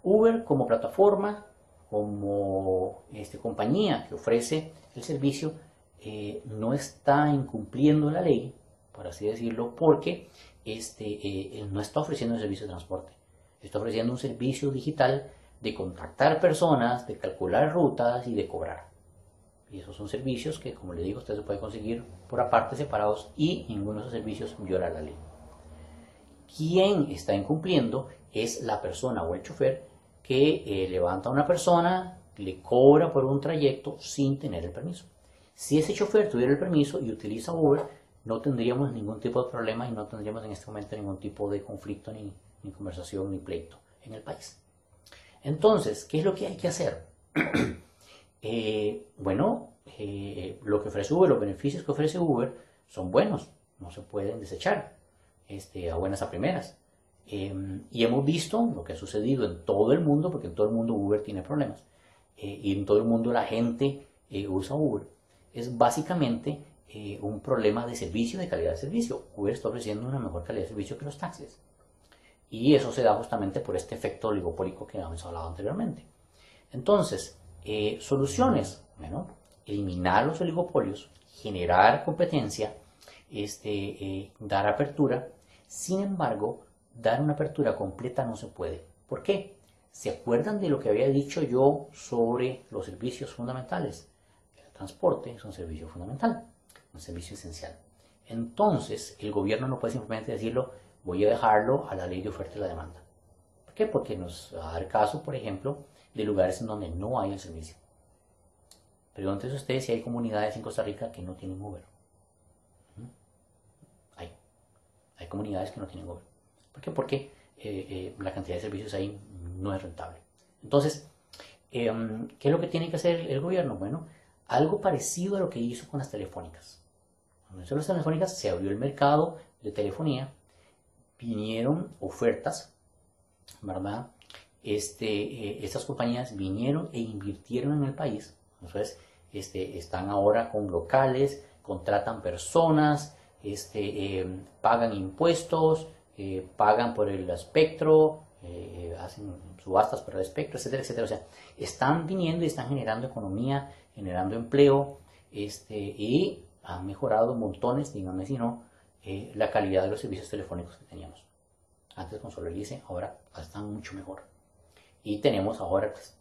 Uber como plataforma, como este, compañía que ofrece el servicio, eh, no está incumpliendo la ley, por así decirlo, porque este, eh, no está ofreciendo un servicio de transporte. Está ofreciendo un servicio digital de contactar personas, de calcular rutas y de cobrar. Y esos son servicios que, como le digo, usted se puede conseguir por aparte separados y ninguno de esos servicios viola la ley. Quien está incumpliendo es la persona o el chofer que eh, levanta a una persona, le cobra por un trayecto sin tener el permiso. Si ese chofer tuviera el permiso y utiliza Uber, no tendríamos ningún tipo de problema y no tendríamos en este momento ningún tipo de conflicto, ni, conversación, ni pleito en el país. Entonces, ¿qué es lo que hay que hacer? <clears throat> Eh, bueno, eh, lo que ofrece Uber, los beneficios que ofrece Uber son buenos, no se pueden desechar este, a buenas a primeras. Em, y hemos visto lo que ha sucedido en todo el mundo, porque en todo el mundo Uber tiene problemas, eh, y en todo el mundo la gente usa Uber. Es básicamente un problema de servicio, de calidad de servicio. Uber está ofreciendo una mejor calidad de servicio que los taxis. Y eso se da justamente por este efecto oligopólico que habíamos hablado anteriormente. Entonces, eh, soluciones, eliminar los oligopolios, generar competencia, este, eh, dar apertura. Sin embargo, dar una apertura completa no se puede. ¿Por qué? ¿Se acuerdan de lo que había dicho yo sobre los servicios fundamentales? El transporte es un servicio fundamental, un servicio esencial. Entonces, el gobierno no puede simplemente decirlo, voy a dejarlo a la ley de oferta y la demanda. ¿Por qué? Porque nos va a dar caso, por ejemplo, de lugares en donde no hay el servicio. Pregúntense ustedes si hay comunidades en Costa Rica que no tienen Uber. ¿Mm? Hay. Hay comunidades que no tienen Uber. ¿Por qué? Porque eh, eh, la cantidad de servicios ahí no es rentable. Entonces, em, ¿qué es lo que tiene que hacer el gobierno? Bueno, algo parecido a lo que hizo con las telefónicas. Cuando hizo las telefónicas se abrió el mercado de telefonía vinieron ofertas, ¿verdad? Este, eh, estas compañías vinieron e invirtieron en el país. Entonces, este, están ahora con locales, contratan personas, este, eh, pagan impuestos, eh, pagan por el espectro, hacen subastas por el espectro, etcétera, etcétera. O sea, están viniendo y están generando economía, generando empleo, este, y han mejorado montones, díganme si no, eh, la calidad de los servicios telefónicos que teníamos. Antes con solo el ICE, ahora están mucho mejor. Y tenemos ahora pues,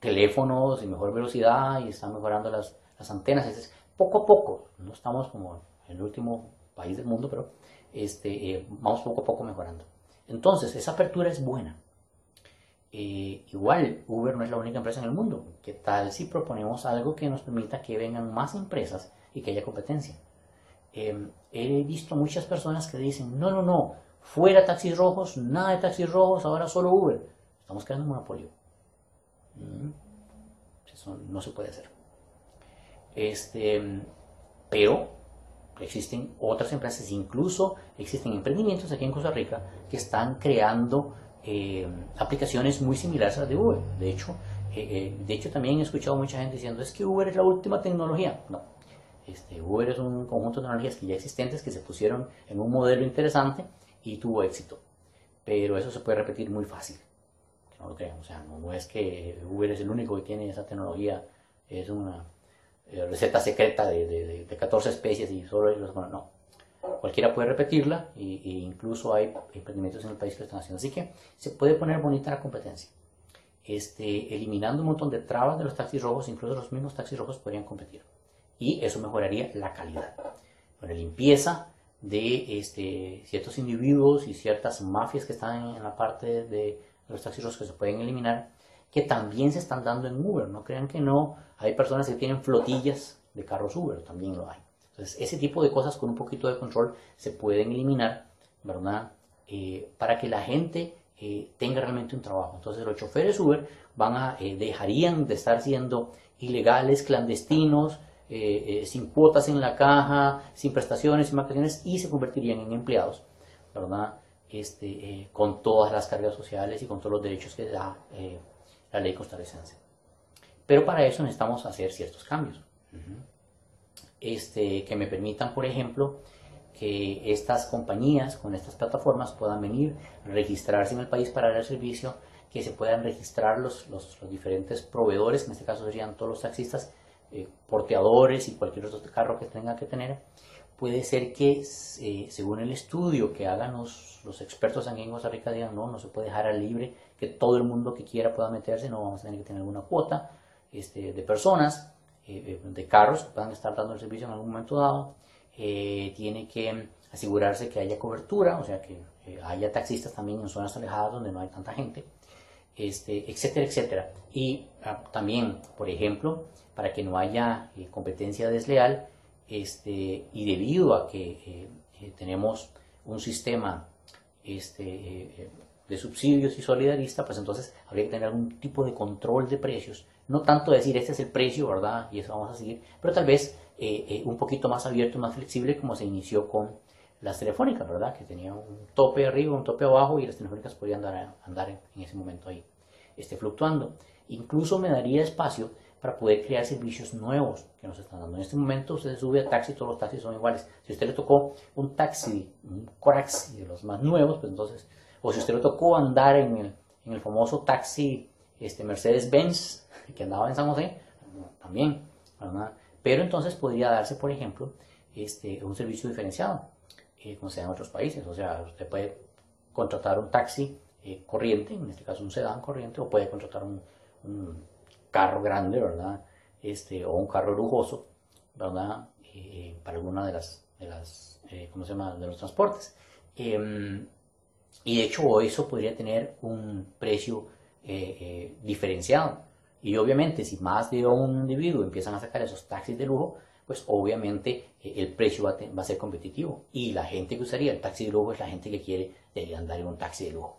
teléfonos y mejor velocidad y están mejorando las, las antenas. Es, poco a poco, no estamos como el último país del mundo, pero este, eh, vamos poco a poco mejorando. Entonces, esa apertura es buena. Eh, igual, Uber no es la única empresa en el mundo. ¿Qué tal si proponemos algo que nos permita que vengan más empresas y que haya competencia? Eh, he visto muchas personas que dicen, no, no, no, fuera taxis rojos, nada de taxis rojos, ahora solo Uber. Estamos creando un monopolio. Mm, eso no se puede hacer. Este, pero existen otras empresas, incluso existen emprendimientos aquí en Costa Rica que están creando eh, aplicaciones muy similares a las de Uber. De hecho, eh, eh, de hecho, también he escuchado mucha gente diciendo es que Uber es la última tecnología. No, este, Uber es un conjunto de tecnologías que ya existentes que se pusieron en un modelo interesante y tuvo éxito. Pero eso se puede repetir muy fácil. no lo crean. O sea, no, es que Uber es el único que tiene esa tecnología. Es una receta secreta de, de, 14 especies y solo ellos. Bueno, no cualquiera puede repetirla e, incluso hay emprendimientos en el país que lo están haciendo. Así que se puede poner bonita la competencia. Este, eliminando un montón de trabas de los taxis rojos, incluso los mismos taxis rojos podrían competir. Y eso mejoraría la calidad. Bueno, limpieza de este, ciertos individuos y ciertas mafias que están en la parte de los taxis rojos que se pueden eliminar, que también se están dando en Uber. No crean que no, hay personas que tienen flotillas de carros Uber, también lo hay. Entonces, ese tipo de cosas con un poquito de control se pueden eliminar, ¿verdad? Eh, para que la gente eh, tenga realmente un trabajo. Entonces, los choferes Uber van a, eh, dejarían de estar siendo ilegales, clandestinos, sin cuotas en la caja, sin prestaciones, sin vacaciones y se convertirían en empleados, ¿verdad? Este, con todas las cargas sociales y con todos los derechos que da la ley costarricense. Pero para eso necesitamos hacer ciertos cambios este, que me permitan, por ejemplo, que estas compañías con estas plataformas puedan venir, registrarse en el país para dar el servicio, que se puedan registrar los, los, diferentes proveedores, en este caso serían todos los taxistas, eh, porteadores y cualquier otro carro que tenga que tener. Puede ser que, eh, según el estudio que hagan los, los expertos aquí en Costa Rica, digan, no, no se puede dejar al libre, que todo el mundo que quiera pueda meterse, no vamos a tener que tener alguna cuota este, de personas eh, de carros que puedan estar dando el servicio en algún momento dado. Eh, tiene que asegurarse que haya cobertura, o sea, que eh, haya taxistas también en zonas alejadas donde no hay tanta gente, este, etcétera, etcétera. Y ah, también, por ejemplo, para que no haya competencia desleal, este, y debido a que tenemos un sistema este, de subsidios y solidarista, pues entonces habría que tener algún tipo de control de precios no tanto decir este es el precio, ¿verdad? Y eso vamos a seguir, pero tal vez eh, eh, un poquito más abierto, más flexible, como se inició con las telefónicas, ¿verdad? Que tenía un tope arriba, un tope abajo y las telefónicas podían andar, andar en ese momento ahí este, fluctuando. Incluso me daría espacio para poder crear servicios nuevos que nos están dando. En este momento usted sube a taxi, todos los taxis son iguales. Si usted le tocó un taxi, un Coraxi de los más nuevos, pues entonces, o si usted le tocó andar en el, en el famoso taxi este, Mercedes-Benz <laughs> que andaba en San José, también, Pero entonces podría darse, por ejemplo, este, un servicio diferenciado, eh, como se da en otros países. O sea, usted puede contratar un taxi eh, corriente, en este caso un sedán corriente, o puede contratar un, carro grande, ¿verdad? Este, o un carro lujoso, ¿verdad? Eh, para alguna de las, de las ¿cómo se llama?, de los transportes. Em, y de hecho eso podría tener un precio diferenciado. Y obviamente si más de un individuo empiezan a sacar esos taxis de lujo, pues obviamente eh, el precio va a, ser competitivo. Y la gente que usaría el taxi de lujo es la gente que quiere andar en un taxi de lujo.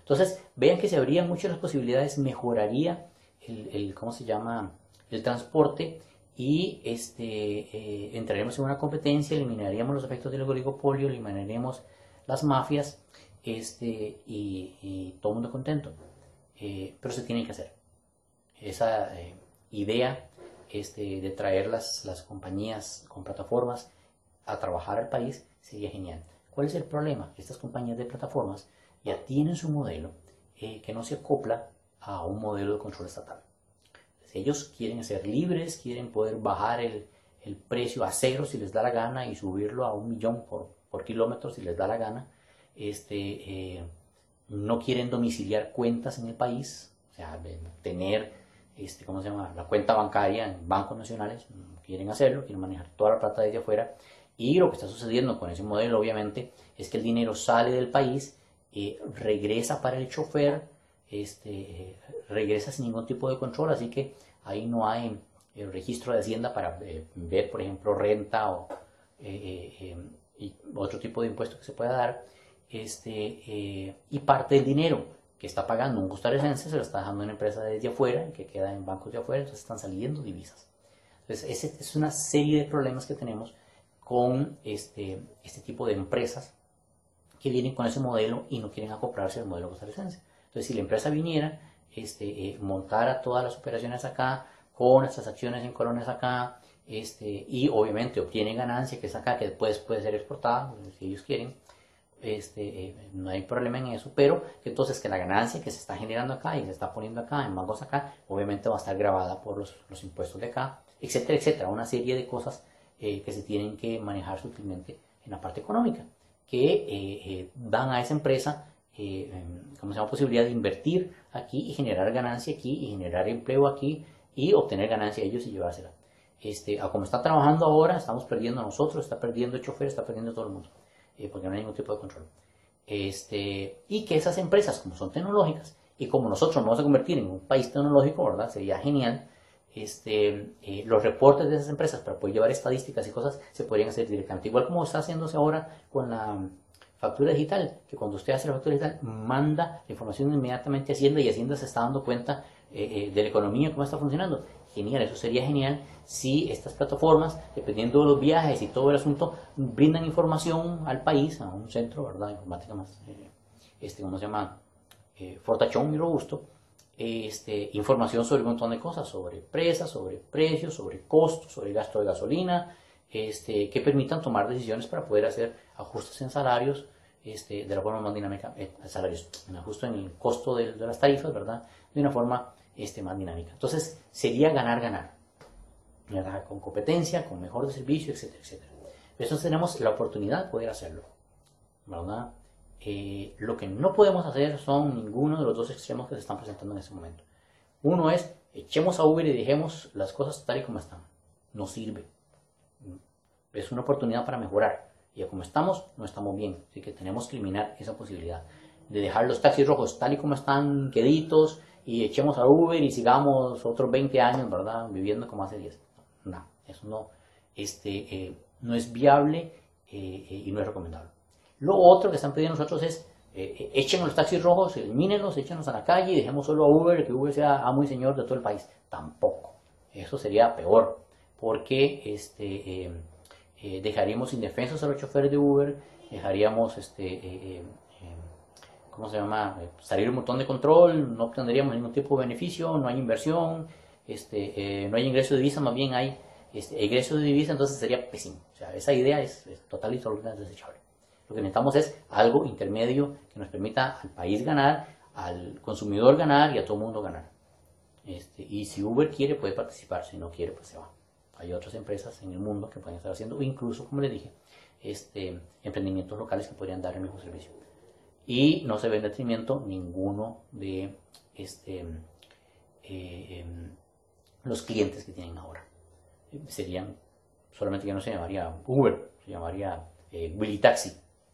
Entonces, vean que se abrían muchas las posibilidades, mejoraría el, ¿cómo se llama? El transporte y este, eh, entraremos en una competencia, eliminaríamos los efectos del oligopolio, eliminaríamos las mafias este, y, todo el mundo contento. Eh, pero se tiene que hacer esa eh, idea este, de traer las, las compañías con plataformas a trabajar al país sería genial. ¿Cuál es el problema? Estas compañías de plataformas ya tienen su modelo eh, que no se acopla a un modelo de control estatal. ellos quieren ser libres, quieren poder bajar el, el, precio a cero si les da la gana y subirlo a un millón por, por kilómetro si les da la gana. Este, eh, no quieren domiciliar cuentas en el país, o sea, tener este, ¿cómo se llama? La cuenta bancaria en bancos nacionales, quieren hacerlo, quieren manejar toda la plata desde afuera. Y lo que está sucediendo con ese modelo, obviamente, es que el dinero sale del país, eh, regresa para el chofer, este, regresa sin ningún tipo de control, así que ahí no hay el eh, registro de Hacienda para eh, ver, por ejemplo, renta o y otro tipo de impuesto que se pueda dar. Este, y parte del dinero que está pagando un costarricense se lo está dejando una empresa desde afuera, que queda en bancos de afuera, entonces están saliendo divisas. Entonces, ese es una serie de problemas que tenemos con este, este tipo de empresas que vienen con ese modelo y no quieren acoplarse al modelo costarricense. Entonces, si la empresa viniera, este, eh, montara todas las operaciones acá, con las transacciones en colones acá, este, y obviamente obtiene ganancia que es acá, que después puede ser exportada, si ellos quieren, este, eh, no hay problema en eso, pero entonces que la ganancia que se está generando acá y se está poniendo acá, en bancos acá, obviamente va a estar grabada por los, los impuestos de acá, etcétera, etcétera, una serie de cosas eh, que se tienen que manejar sutilmente en la parte económica, que dan a esa empresa em, como se llama, posibilidad de invertir aquí y generar ganancia aquí y generar empleo aquí y obtener ganancia ellos y llevársela. Este, a como está trabajando ahora, estamos perdiendo nosotros, está perdiendo el chofer, está perdiendo todo el mundo, eh, porque no hay ningún tipo de control. Este, y que esas empresas, como son tecnológicas, y como nosotros nos vamos a convertir en un país tecnológico, ¿verdad? Sería genial. Este, eh, los reportes de esas empresas para poder llevar estadísticas y cosas se podrían hacer directamente. Igual como está haciéndose ahora con la factura digital, que cuando usted hace la factura digital manda la información inmediatamente a Hacienda y Hacienda se está dando cuenta eh, de la economía, cómo está funcionando genial, eso sería genial si estas plataformas, dependiendo de los viajes y todo el asunto, brindan información al país, a un centro, ¿verdad? Informática más, eh, este, ¿cómo se llama? Eh, fortachón y robusto, este, información sobre un montón de cosas, sobre presas, sobre precios, sobre costos, sobre gasto de gasolina, este, que permitan tomar decisiones para poder hacer ajustes en salarios este, de la forma más dinámica, eh, salarios, en ajuste en el costo de, de, las tarifas, ¿verdad? De una forma este, más dinámica. Entonces, sería ganar, ganar. Con competencia, con mejor servicio, etcétera, etcétera. Entonces tenemos la oportunidad de poder hacerlo. ¿Verdad? Eh, lo que no podemos hacer son ninguno de los dos extremos que se están presentando en este momento. Uno es, echemos a Uber y dejemos las cosas tal y como están. No sirve. Es una oportunidad para mejorar. Y como estamos, no estamos bien. Así que tenemos que eliminar esa posibilidad de dejar los taxis rojos tal y como están, queditos, y echemos a Uber y sigamos otros 20 años, ¿verdad? Viviendo como hace 10. No, eso no, este, eh, no es viable eh, eh, y no es recomendable. Lo otro que están pidiendo nosotros es, echen los taxis rojos, elimínenlos, échenlos a la calle y dejemos solo a Uber, que Uber sea amo y señor de todo el país. Tampoco. Eso sería peor, porque este, dejaríamos indefensos a los choferes de Uber, dejaríamos este, ¿cómo se llama? Eh, salir un montón de control, no obtendríamos ningún tipo de beneficio, no hay inversión, este, eh, no hay ingreso de divisa, más bien hay este, ingreso de divisa, entonces sería pésimo. O sea, esa idea es, total y totalmente desechable. Lo que necesitamos es algo intermedio que nos permita al país ganar, al consumidor ganar y a todo el mundo ganar. Este, y si Uber quiere, puede participar, si no quiere, pues se va. Hay otras empresas en el mundo que pueden estar haciendo, incluso, como les dije, este, emprendimientos locales que podrían dar el mismo servicio y no se ve en detrimento ninguno de este, eh, em, los clientes que tienen ahora. Serían, solamente que no se llamaría Uber, se llamaría eh, Willy Taxi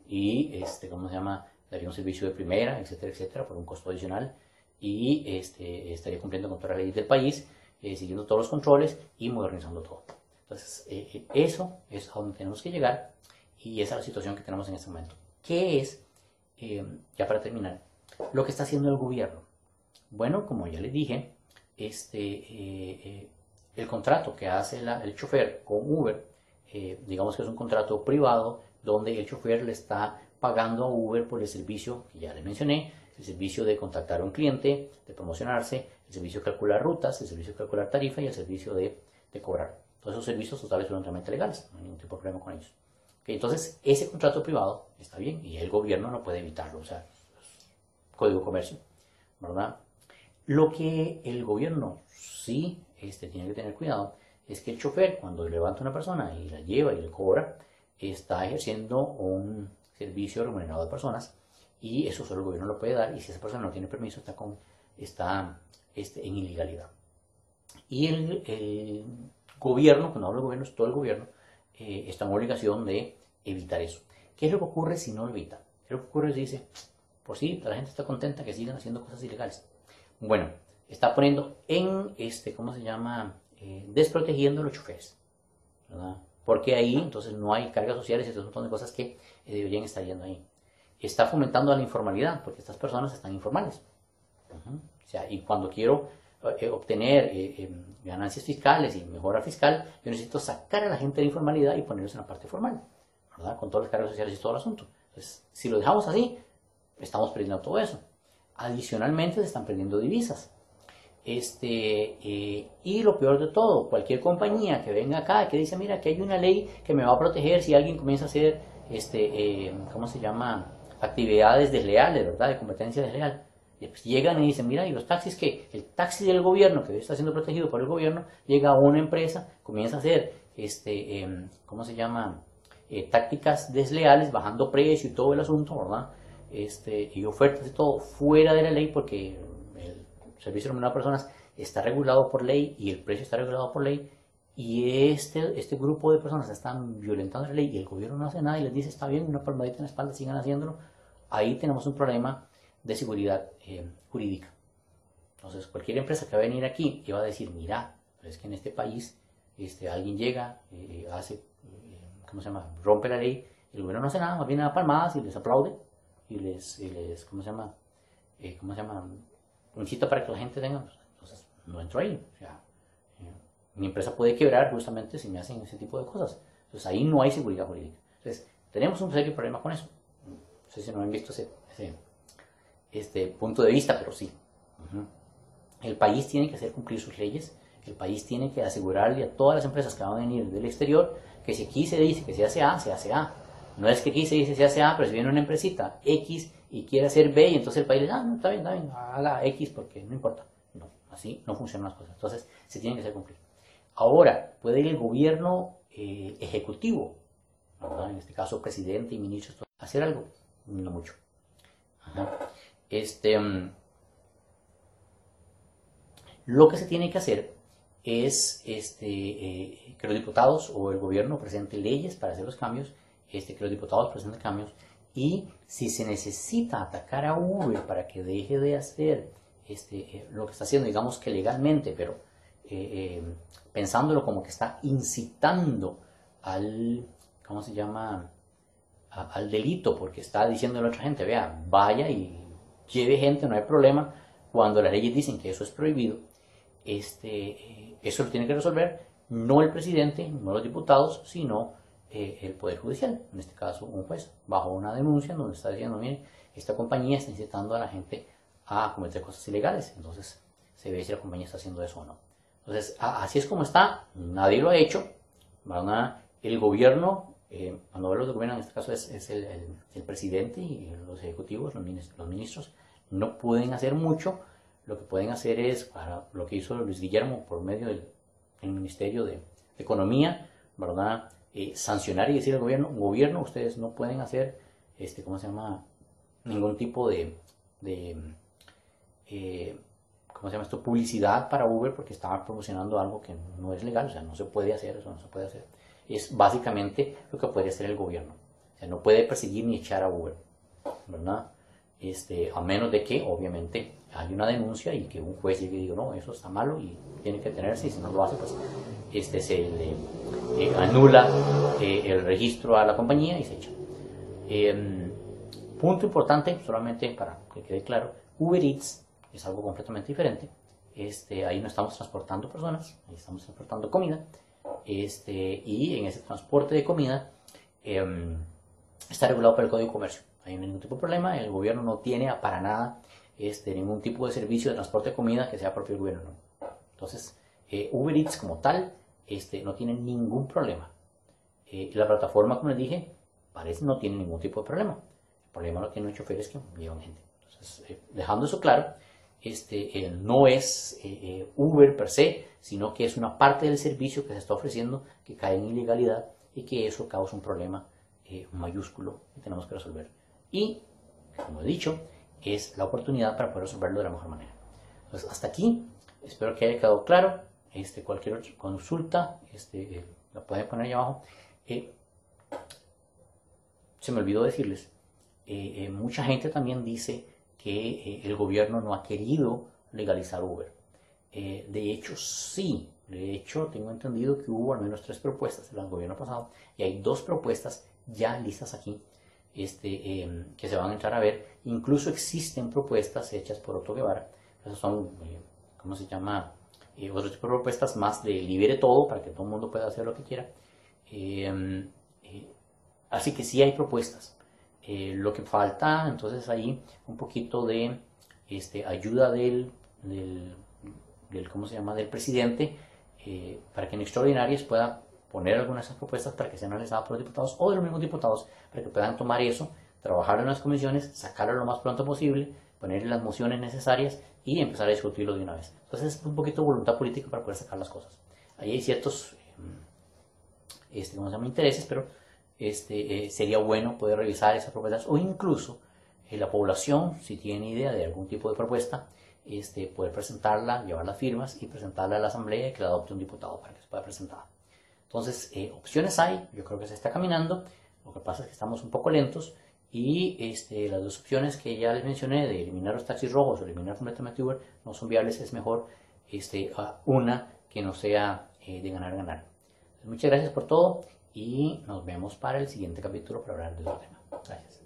y, este, ¿cómo se llama? Daría un servicio de primera, etcétera, etcétera, por un costo adicional y este, estaría cumpliendo con todas las leyes del país, eh, siguiendo todos los controles y modernizando todo. Entonces, eso es a donde tenemos que llegar y esa es la situación que tenemos en este momento. ¿Qué es eh, ya para terminar, lo que está haciendo el gobierno. Bueno, como ya les dije, este, eh, eh, el contrato que hace el chofer con Uber, digamos que es un contrato privado donde el chofer le está pagando a Uber por el servicio que ya les mencioné, el servicio de contactar a un cliente, de promocionarse, el servicio de calcular rutas, el servicio de calcular tarifa y el servicio de, de cobrar. Todos esos servicios totales son totalmente legales, no hay ningún tipo de problema con ellos. Entonces, ese contrato privado está bien y el gobierno no puede evitarlo, o sea, código comercio, ¿verdad? Lo que el gobierno sí este, tiene que tener cuidado es que el chofer, cuando levanta a una persona y la lleva y le cobra, está ejerciendo un servicio remunerado de personas y eso solo el gobierno lo puede dar y si esa persona no tiene permiso está, con, está este, en ilegalidad. Y el, gobierno, cuando hablo de gobierno, es todo el gobierno, eh, está en obligación de evitar eso. ¿Qué es lo que ocurre si no lo evita? ¿Qué es lo que ocurre si dice, por sí, la gente está contenta que sigan haciendo cosas ilegales? Bueno, está poniendo en, este, ¿cómo se llama? Eh, desprotegiendo a los choferes. ¿verdad? Porque ahí entonces no hay cargas sociales y un montón de cosas que eh, deberían estar yendo ahí. Está fomentando la informalidad, porque estas personas están informales. o sea, y cuando quiero eh, obtener em, ganancias fiscales y mejora fiscal, yo necesito sacar a la gente de la informalidad y ponerlos en la parte formal, ¿verdad? Con todas las cargas sociales y todo el asunto. Entonces, si lo dejamos así, estamos perdiendo todo eso. Adicionalmente, se están perdiendo divisas. Este, eh, y lo peor de todo, cualquier compañía que venga acá que dice, mira, que hay una ley que me va a proteger si alguien comienza a hacer, este, eh, ¿cómo se llama? Actividades desleales, ¿verdad? De competencia desleal. Pues llegan y dicen, mira, y los taxis que, el taxi del gobierno, que está siendo protegido por el gobierno, llega a una empresa, comienza a hacer, este, em, ¿cómo se llama? Eh, tácticas desleales, bajando precio y todo el asunto, ¿verdad? Este, y ofertas y todo fuera de la ley porque servicio de personas está regulado por ley y el precio está regulado por ley y este, este grupo de personas están violentando la ley y el gobierno no hace nada y les dice está bien, una palmadita en la espalda, sigan haciéndolo, ahí tenemos un problema de seguridad eh, jurídica. Entonces cualquier empresa que va a venir aquí y va a decir, mira, es que en este país este, alguien llega, eh, hace, eh, ¿cómo se llama? Rompe la ley, el gobierno no hace nada, más bien da palmadas y les aplaude y les, y les ¿cómo se llama? ¿Cómo se llama? incita para que la gente tenga, pues, entonces no entro ahí. O sea, eh, mi empresa puede quebrar justamente si me hacen ese tipo de cosas. Entonces ahí no hay seguridad jurídica. Entonces tenemos un serio problema con eso. No sé si no han visto ese, este punto de vista, pero sí. El país tiene que hacer cumplir sus leyes. El país tiene que asegurarle a todas las empresas que van a venir del exterior que si aquí se dice que se hace A, se hace A. No es que aquí se dice se hace A, pero si viene una empresita X y quiere hacer B y entonces el país le dice, ah, está bien, está bien, haga X porque no importa. No, así no funcionan las cosas. Entonces se tienen que hacer cumplir. Ahora, puede ir el gobierno eh, ejecutivo, en este caso presidente y ministros, hacer algo, no mucho. Este, mm, lo que se tiene que hacer es este, eh, que los diputados o el gobierno presenten leyes para hacer los cambios, este, que los diputados presenten cambios y si se necesita atacar a Uber para que deje de hacer este, eh, lo que está haciendo, digamos que legalmente, pero eh, eh, pensándolo como que está incitando al, ¿cómo se llama? al delito, porque está diciendo a la otra gente, vea, vaya y lleve gente, no hay problema, cuando las leyes dicen que eso es prohibido, este, eso lo tiene que resolver no el presidente, no los diputados, sino eh, el Poder Judicial, en este caso un juez, bajo una denuncia donde está diciendo, mire, esta compañía está incitando a la gente a cometer cosas ilegales, entonces se ve si la compañía está haciendo eso o no. Entonces, así es como está, nadie lo ha hecho, el gobierno, eh, cuando hablo de gobierno en este caso es, el, presidente y los ejecutivos, los ministros, los ministros, no pueden hacer mucho, lo que pueden hacer es, para lo que hizo Luis Guillermo por medio del, Ministerio de Economía, ¿verdad? Eh, sancionar y decir al gobierno, gobierno, ustedes no pueden hacer, este, ¿cómo se llama? Ningún tipo de, de eh, ¿cómo se llama esto? Publicidad para Uber porque estaba promocionando algo que no es legal, o sea, no se puede hacer, eso no se puede hacer. Es básicamente lo que puede hacer el gobierno. O sea, no puede perseguir ni echar a Uber, ¿verdad? Este, a menos de que, obviamente, hay una denuncia y que un juez llegue y diga, no, eso está malo y tiene que tenerse, y si no lo hace, pues este, se le eh, anula eh, el registro a la compañía y se echa. Em, punto importante, solamente para que quede claro, Uber Eats es algo completamente diferente. Este, ahí no estamos transportando personas, ahí estamos transportando comida. Este, y en ese transporte de comida em, está regulado por el Código de Comercio. Ahí no hay ningún tipo de problema, el gobierno no tiene para nada este, ningún tipo de servicio de transporte de comida que sea propio del gobierno. Entonces, eh, Uber Eats como tal este, no tiene ningún problema. Eh, la plataforma, como les dije, parece no tiene ningún tipo de problema. El problema lo tienen los choferes que llevan gente. Entonces, eh, dejando eso claro, este, no es Uber per se, sino que es una parte del servicio que se está ofreciendo que cae en ilegalidad y que eso causa un problema mayúsculo que tenemos que resolver. Y, como he dicho, es la oportunidad para poder resolverlo de la mejor manera. Entonces, hasta aquí, espero que haya quedado claro. este, cualquier otra consulta, este, la pueden poner ahí abajo. se me olvidó decirles, mucha gente también dice que el gobierno no ha querido legalizar Uber. de hecho, sí, de hecho, tengo entendido que hubo al menos tres propuestas el gobierno pasado y hay dos propuestas ya listas aquí este, em, que se van a entrar a ver. Incluso existen propuestas hechas por Otto Guevara. Esas son, eh, ¿cómo se llama? Eh, otro tipo de propuestas más de libere todo para que todo el mundo pueda hacer lo que quiera. Em, eh, así que sí hay propuestas. Lo que falta entonces ahí un poquito de este, ayuda del, del, del, ¿cómo se llama? del presidente eh, para que en extraordinarias pueda poner algunas de esas propuestas para que sean analizadas por los diputados o de los mismos diputados para que puedan tomar eso, trabajar en las comisiones, sacarlo lo más pronto posible, poner las mociones necesarias y empezar a discutirlo de una vez. Entonces es un poquito de voluntad política para poder sacar las cosas. Ahí hay ciertos eh, este, ¿cómo se llama? intereses, pero este, eh, sería bueno poder revisar esas propuestas o incluso la población, si tiene idea de algún tipo de propuesta, este, poder presentarla, llevar las firmas y presentarla a la Asamblea y que la adopte un diputado para que se pueda presentar. Entonces, eh, opciones hay, yo creo que se está caminando, lo que pasa es que estamos un poco lentos y este, las dos opciones que ya les mencioné de eliminar los taxis rojos o eliminar completamente Uber no son viables, es mejor este, una que no sea eh, de ganar-ganar. Muchas gracias por todo y nos vemos para el siguiente capítulo para hablar de otro tema. Gracias.